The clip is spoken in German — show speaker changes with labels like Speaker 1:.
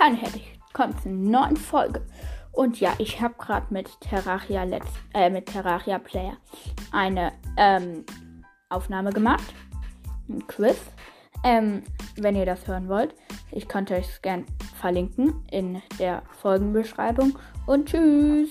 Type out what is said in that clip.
Speaker 1: Hallo herzlich willkommen zur neuen Folge. Und ja, ich habe gerade mit Terraria Let's, äh, mit Terraria Player eine ähm, Aufnahme gemacht. Ein Quiz. Ähm, wenn ihr das hören wollt, ich könnte euch es gern verlinken in der Folgenbeschreibung. Und tschüss!